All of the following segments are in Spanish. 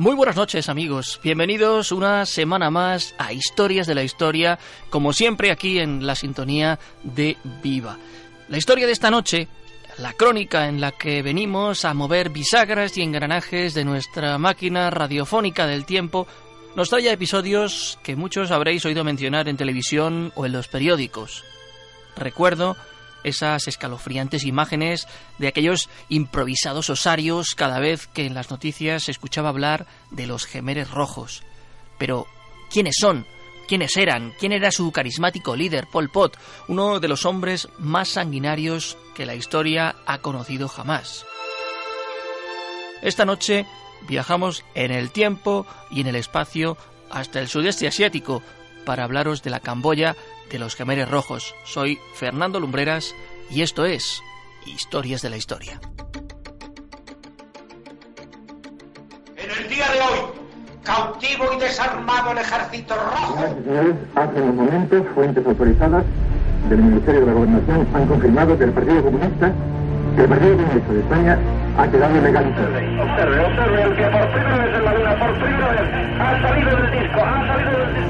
Muy buenas noches amigos, bienvenidos una semana más a Historias de la Historia, como siempre aquí en la sintonía de Viva. La historia de esta noche, la crónica en la que venimos a mover bisagras y engranajes de nuestra máquina radiofónica del tiempo, nos trae episodios que muchos habréis oído mencionar en televisión o en los periódicos. Recuerdo esas escalofriantes imágenes de aquellos improvisados osarios cada vez que en las noticias se escuchaba hablar de los gemeres rojos. Pero, ¿quiénes son? ¿Quiénes eran? ¿Quién era su carismático líder, Pol Pot, uno de los hombres más sanguinarios que la historia ha conocido jamás? Esta noche viajamos en el tiempo y en el espacio hasta el sudeste asiático para hablaros de la Camboya de los Gemeres Rojos. Soy Fernando Lumbreras y esto es Historias de la Historia. En el día de hoy, cautivo y desarmado el ejército rojo. Hace unos momentos, fuentes autorizadas del Ministerio de la Gobernación han confirmado que el Partido Comunista, que el Partido Comunista de España ha quedado legalizado. Observe, observe, el que por primera vez en la vida, por primera vez, ha salido del disco, ha salido del disco.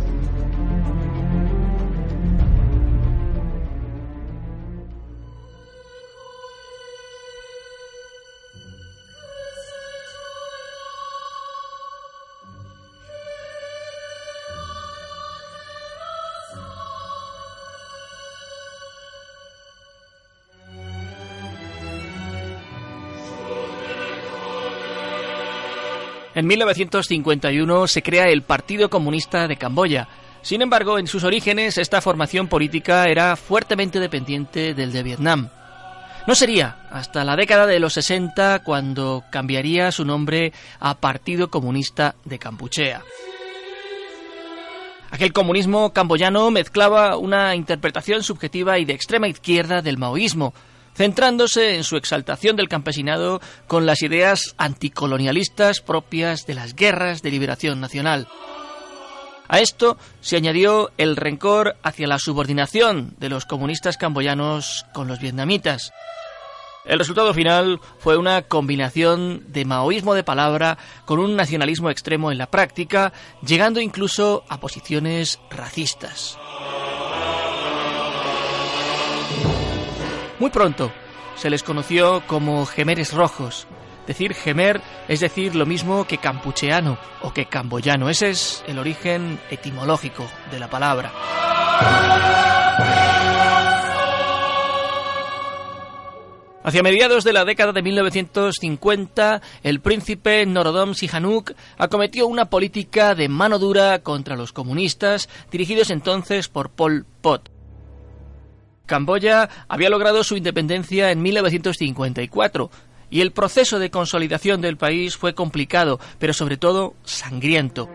En 1951 se crea el Partido Comunista de Camboya. Sin embargo, en sus orígenes esta formación política era fuertemente dependiente del de Vietnam. No sería hasta la década de los 60 cuando cambiaría su nombre a Partido Comunista de Campuchea. Aquel comunismo camboyano mezclaba una interpretación subjetiva y de extrema izquierda del maoísmo, centrándose en su exaltación del campesinado con las ideas anticolonialistas propias de las guerras de liberación nacional. A esto se añadió el rencor hacia la subordinación de los comunistas camboyanos con los vietnamitas. El resultado final fue una combinación de maoísmo de palabra con un nacionalismo extremo en la práctica, llegando incluso a posiciones racistas. Muy pronto se les conoció como gemeres rojos. Decir gemer es decir lo mismo que campucheano o que camboyano. Ese es el origen etimológico de la palabra. Hacia mediados de la década de 1950, el príncipe Norodom Sihanouk acometió una política de mano dura contra los comunistas, dirigidos entonces por Pol Pot. Camboya había logrado su independencia en 1954 y el proceso de consolidación del país fue complicado, pero sobre todo sangriento.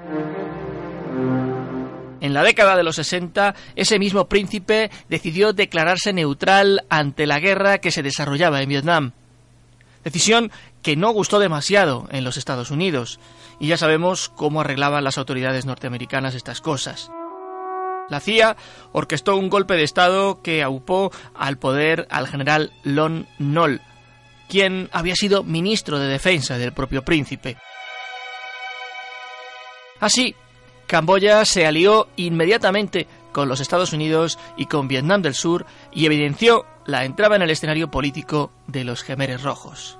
En la década de los 60, ese mismo príncipe decidió declararse neutral ante la guerra que se desarrollaba en Vietnam. Decisión que no gustó demasiado en los Estados Unidos, y ya sabemos cómo arreglaban las autoridades norteamericanas estas cosas. La CIA orquestó un golpe de Estado que aupó al poder al general Lon Nol, quien había sido ministro de Defensa del propio príncipe. Así, Camboya se alió inmediatamente con los Estados Unidos y con Vietnam del Sur y evidenció la entrada en el escenario político de los Gemeres Rojos.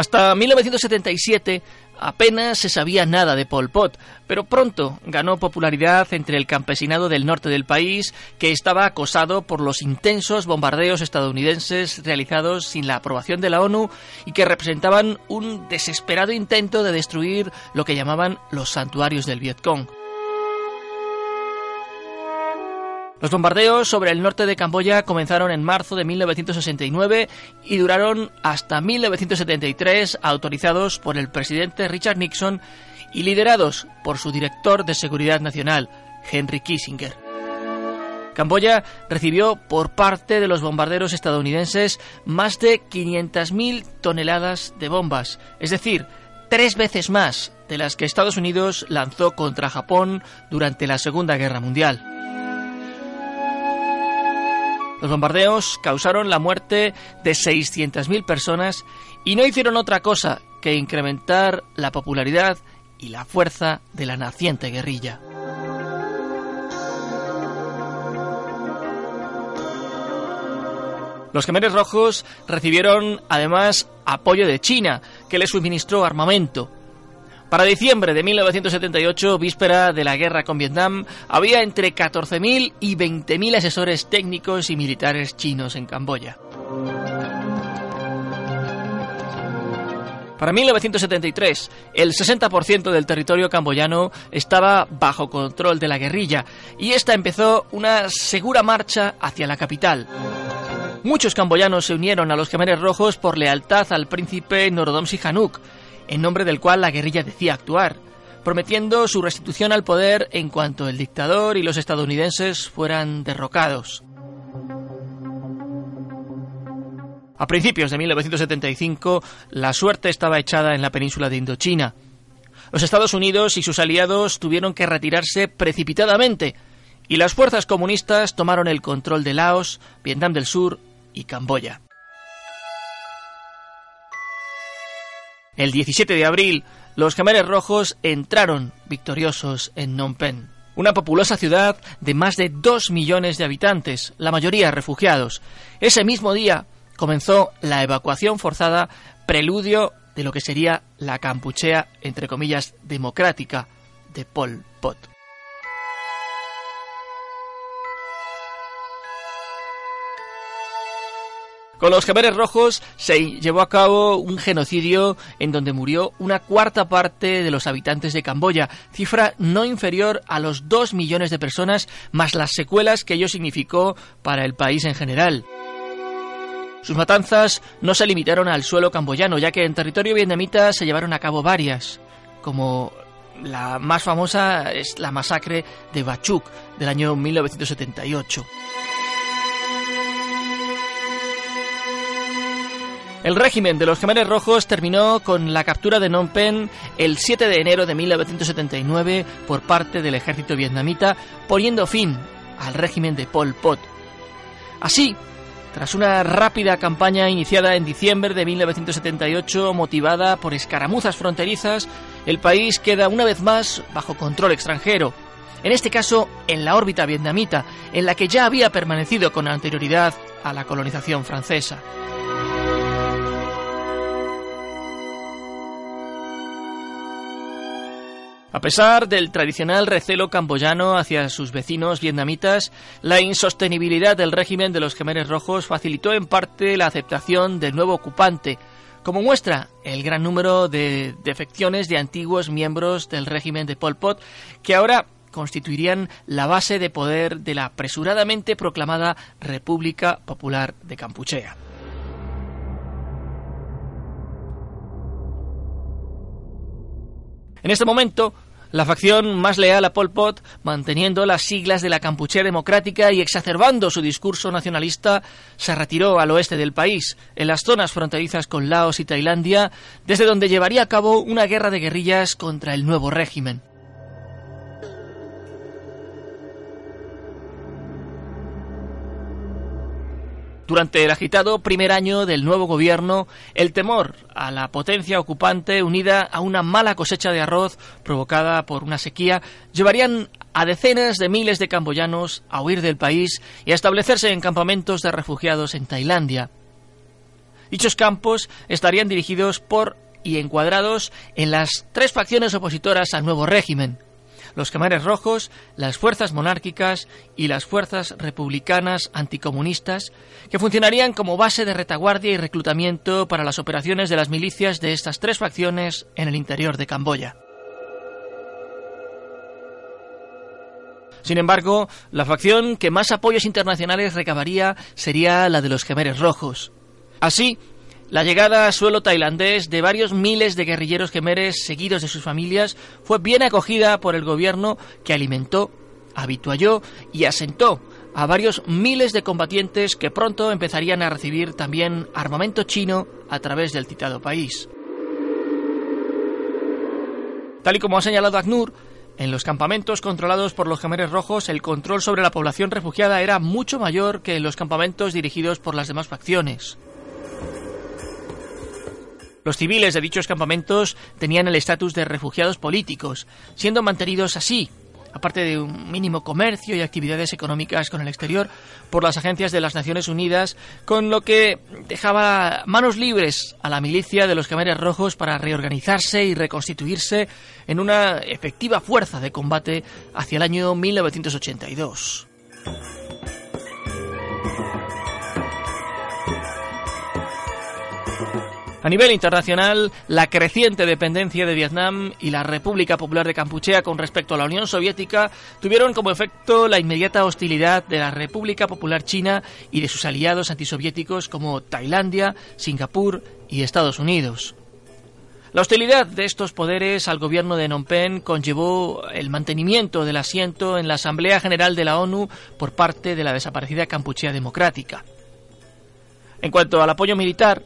Hasta 1977 apenas se sabía nada de Pol Pot, pero pronto ganó popularidad entre el campesinado del norte del país que estaba acosado por los intensos bombardeos estadounidenses realizados sin la aprobación de la ONU y que representaban un desesperado intento de destruir lo que llamaban los santuarios del Vietcong. Los bombardeos sobre el norte de Camboya comenzaron en marzo de 1969 y duraron hasta 1973, autorizados por el presidente Richard Nixon y liderados por su director de Seguridad Nacional, Henry Kissinger. Camboya recibió por parte de los bombarderos estadounidenses más de 500.000 toneladas de bombas, es decir, tres veces más de las que Estados Unidos lanzó contra Japón durante la Segunda Guerra Mundial. Los bombardeos causaron la muerte de 600.000 personas y no hicieron otra cosa que incrementar la popularidad y la fuerza de la naciente guerrilla. Los Khmeres Rojos recibieron además apoyo de China, que les suministró armamento. Para diciembre de 1978, víspera de la guerra con Vietnam, había entre 14.000 y 20.000 asesores técnicos y militares chinos en Camboya. Para 1973, el 60% del territorio camboyano estaba bajo control de la guerrilla y esta empezó una segura marcha hacia la capital. Muchos camboyanos se unieron a los Khmeres Rojos por lealtad al príncipe Norodom Sihanouk, en nombre del cual la guerrilla decía actuar, prometiendo su restitución al poder en cuanto el dictador y los estadounidenses fueran derrocados. A principios de 1975, la suerte estaba echada en la península de Indochina. Los Estados Unidos y sus aliados tuvieron que retirarse precipitadamente, y las fuerzas comunistas tomaron el control de Laos, Vietnam del Sur y Camboya. El 17 de abril, los Khmeres Rojos entraron victoriosos en Phnom Penh, una populosa ciudad de más de dos millones de habitantes, la mayoría refugiados. Ese mismo día comenzó la evacuación forzada, preludio de lo que sería la Campuchea, entre comillas, democrática de Pol Pot. Con los Khmeres Rojos se llevó a cabo un genocidio en donde murió una cuarta parte de los habitantes de Camboya, cifra no inferior a los dos millones de personas, más las secuelas que ello significó para el país en general. Sus matanzas no se limitaron al suelo camboyano, ya que en territorio vietnamita se llevaron a cabo varias, como la más famosa es la masacre de Bachuk del año 1978. El régimen de los Khmeres Rojos terminó con la captura de Phnom Penh el 7 de enero de 1979 por parte del ejército vietnamita, poniendo fin al régimen de Pol Pot. Así, tras una rápida campaña iniciada en diciembre de 1978 motivada por escaramuzas fronterizas, el país queda una vez más bajo control extranjero, en este caso en la órbita vietnamita, en la que ya había permanecido con anterioridad a la colonización francesa. A pesar del tradicional recelo camboyano hacia sus vecinos vietnamitas, la insostenibilidad del régimen de los Khmeres Rojos facilitó en parte la aceptación del nuevo ocupante, como muestra el gran número de defecciones de antiguos miembros del régimen de Pol Pot, que ahora constituirían la base de poder de la apresuradamente proclamada República Popular de Campuchea. En este momento, la facción más leal a Pol Pot, manteniendo las siglas de la Campuchea Democrática y exacerbando su discurso nacionalista, se retiró al oeste del país, en las zonas fronterizas con Laos y Tailandia, desde donde llevaría a cabo una guerra de guerrillas contra el nuevo régimen. Durante el agitado primer año del nuevo gobierno, el temor a la potencia ocupante unida a una mala cosecha de arroz provocada por una sequía llevarían a decenas de miles de camboyanos a huir del país y a establecerse en campamentos de refugiados en Tailandia. Dichos campos estarían dirigidos por y encuadrados en las tres facciones opositoras al nuevo régimen, los Khmeres Rojos, las fuerzas monárquicas y las fuerzas republicanas anticomunistas, que funcionarían como base de retaguardia y reclutamiento para las operaciones de las milicias de estas tres facciones en el interior de Camboya. Sin embargo, la facción que más apoyos internacionales recabaría sería la de los Gemeres Rojos. Así, la llegada a suelo tailandés de varios miles de guerrilleros gemeres seguidos de sus familias fue bien acogida por el gobierno que alimentó, habitualló y asentó a varios miles de combatientes que pronto empezarían a recibir también armamento chino a través del citado país. Tal y como ha señalado ACNUR, en los campamentos controlados por los Gemeres Rojos el control sobre la población refugiada era mucho mayor que en los campamentos dirigidos por las demás facciones. Los civiles de dichos campamentos tenían el estatus de refugiados políticos, siendo mantenidos así aparte de un mínimo comercio y actividades económicas con el exterior, por las agencias de las Naciones Unidas, con lo que dejaba manos libres a la milicia de los Khmeres Rojos para reorganizarse y reconstituirse en una efectiva fuerza de combate hacia el año 1982. A nivel internacional, la creciente dependencia de Vietnam y la República Popular de Campuchea con respecto a la Unión Soviética tuvieron como efecto la inmediata hostilidad de la República Popular China y de sus aliados antisoviéticos como Tailandia, Singapur y Estados Unidos. La hostilidad de estos poderes al gobierno de Phnom Penh conllevó el mantenimiento del asiento en la Asamblea General de la ONU por parte de la desaparecida Campuchea Democrática. En cuanto al apoyo militar,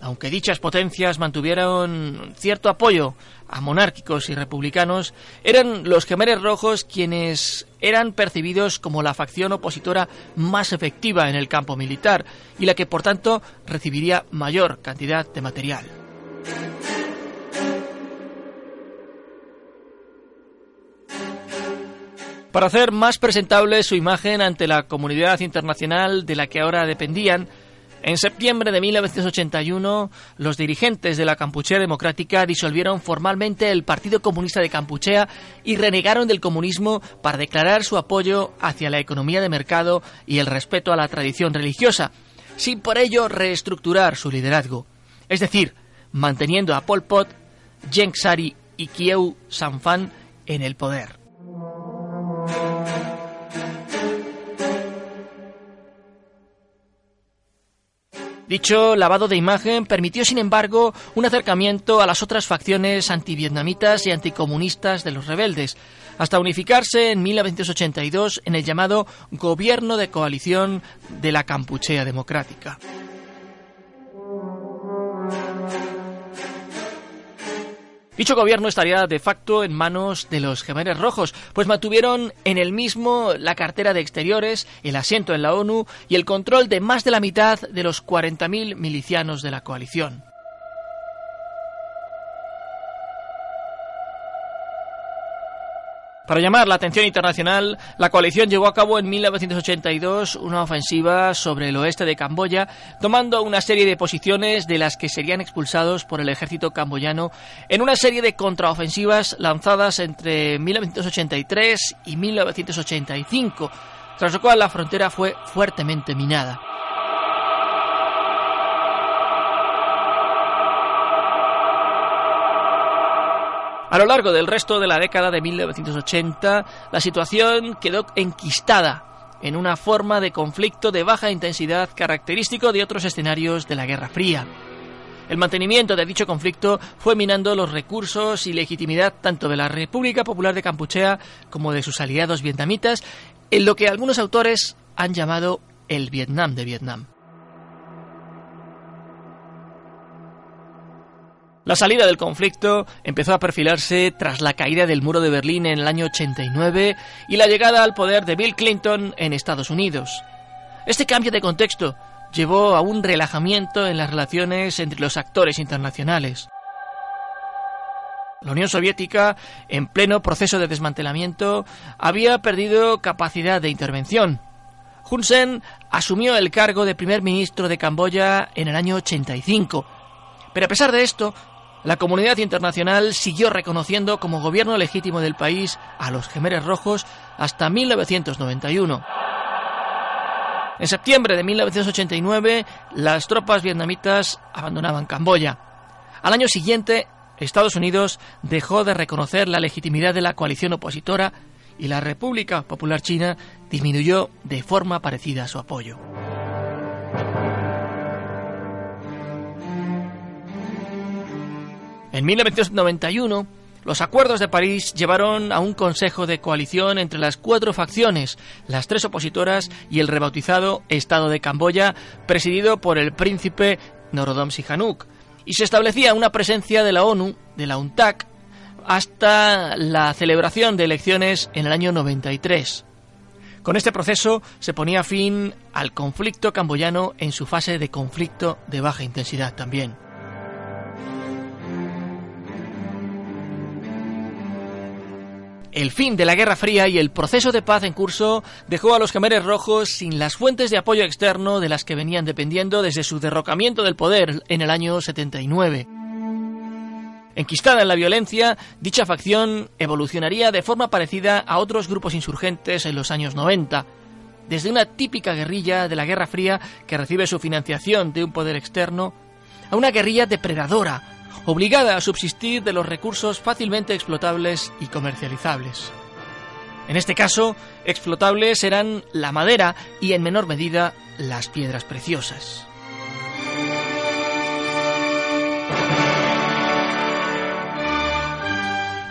aunque dichas potencias mantuvieron cierto apoyo a monárquicos y republicanos, eran los Gemeres Rojos quienes eran percibidos como la facción opositora más efectiva en el campo militar y la que por tanto recibiría mayor cantidad de material. Para hacer más presentable su imagen ante la comunidad internacional de la que ahora dependían, en septiembre de 1981, los dirigentes de la Campuchea Democrática disolvieron formalmente el Partido Comunista de Campuchea y renegaron del comunismo para declarar su apoyo hacia la economía de mercado y el respeto a la tradición religiosa, sin por ello reestructurar su liderazgo. Es decir, manteniendo a Pol Pot, Jeng Sari y Kieu Sanfan en el poder. Dicho lavado de imagen permitió, sin embargo, un acercamiento a las otras facciones antivietnamitas y anticomunistas de los rebeldes, hasta unificarse en 1982 en el llamado Gobierno de Coalición de la Campuchea Democrática. Dicho gobierno estaría de facto en manos de los Gemeres Rojos, pues mantuvieron en el mismo la cartera de exteriores, el asiento en la ONU y el control de más de la mitad de los 40.000 milicianos de la coalición. Para llamar la atención internacional, la coalición llevó a cabo en 1982 una ofensiva sobre el oeste de Camboya, tomando una serie de posiciones de las que serían expulsados por el ejército camboyano en una serie de contraofensivas lanzadas entre 1983 y 1985, tras lo cual la frontera fue fuertemente minada. A lo largo del resto de la década de 1980, la situación quedó enquistada en una forma de conflicto de baja intensidad característico de otros escenarios de la Guerra Fría. El mantenimiento de dicho conflicto fue minando los recursos y legitimidad tanto de la República Popular de Campuchea como de sus aliados vietnamitas, en lo que algunos autores han llamado el Vietnam de Vietnam. La salida del conflicto empezó a perfilarse tras la caída del muro de Berlín en el año 89 y la llegada al poder de Bill Clinton en Estados Unidos. Este cambio de contexto llevó a un relajamiento en las relaciones entre los actores internacionales. La Unión Soviética, en pleno proceso de desmantelamiento, había perdido capacidad de intervención. Hun Sen asumió el cargo de primer ministro de Camboya en el año 85. Pero a pesar de esto, la comunidad internacional siguió reconociendo como gobierno legítimo del país a los Gemeres Rojos hasta 1991. En septiembre de 1989, las tropas vietnamitas abandonaban Camboya. Al año siguiente, Estados Unidos dejó de reconocer la legitimidad de la coalición opositora y la República Popular China disminuyó de forma parecida su apoyo. En 1991, los acuerdos de París llevaron a un consejo de coalición entre las cuatro facciones, las tres opositoras y el rebautizado Estado de Camboya, presidido por el príncipe Norodom Sihanouk, y se establecía una presencia de la ONU, de la UNTAC, hasta la celebración de elecciones en el año 93. Con este proceso se ponía fin al conflicto camboyano en su fase de conflicto de baja intensidad también. El fin de la Guerra Fría y el proceso de paz en curso dejó a los Khmeres Rojos sin las fuentes de apoyo externo de las que venían dependiendo desde su derrocamiento del poder en el año 79. Enquistada en la violencia, dicha facción evolucionaría de forma parecida a otros grupos insurgentes en los años 90, desde una típica guerrilla de la Guerra Fría que recibe su financiación de un poder externo, a una guerrilla depredadora, obligada a subsistir de los recursos fácilmente explotables y comercializables. En este caso, explotables eran la madera y en menor medida las piedras preciosas.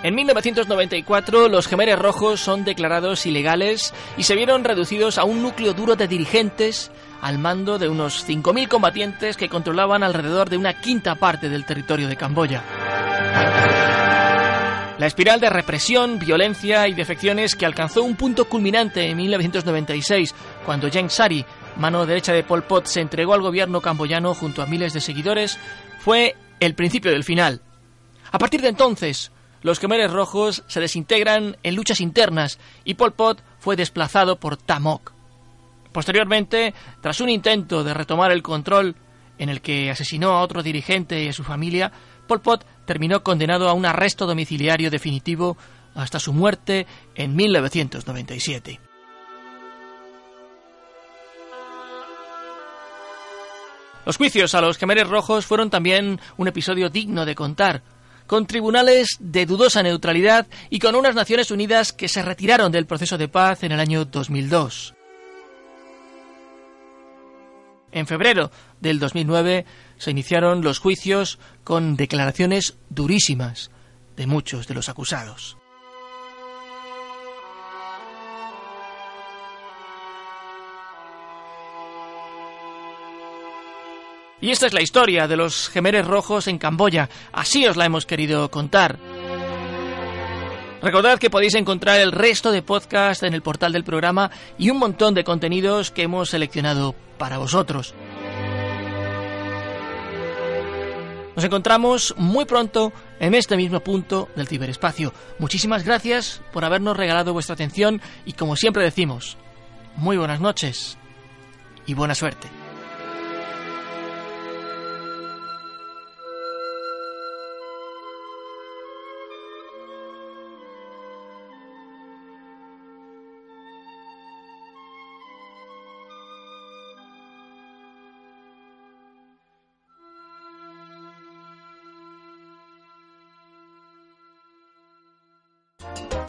En 1994 los Gemeres Rojos son declarados ilegales y se vieron reducidos a un núcleo duro de dirigentes al mando de unos 5.000 combatientes que controlaban alrededor de una quinta parte del territorio de Camboya. La espiral de represión, violencia y defecciones que alcanzó un punto culminante en 1996, cuando Yang Sari, mano derecha de Pol Pot, se entregó al gobierno camboyano junto a miles de seguidores, fue el principio del final. A partir de entonces, los Khmeres Rojos se desintegran en luchas internas y Pol Pot fue desplazado por Tamok. Posteriormente, tras un intento de retomar el control en el que asesinó a otro dirigente y a su familia, Pol Pot terminó condenado a un arresto domiciliario definitivo hasta su muerte en 1997. Los juicios a los Khmeres Rojos fueron también un episodio digno de contar, con tribunales de dudosa neutralidad y con unas Naciones Unidas que se retiraron del proceso de paz en el año 2002. En febrero del 2009 se iniciaron los juicios con declaraciones durísimas de muchos de los acusados. Y esta es la historia de los gemeres rojos en Camboya. Así os la hemos querido contar. Recordad que podéis encontrar el resto de podcast en el portal del programa y un montón de contenidos que hemos seleccionado para vosotros. Nos encontramos muy pronto en este mismo punto del ciberespacio. Muchísimas gracias por habernos regalado vuestra atención y como siempre decimos, muy buenas noches y buena suerte.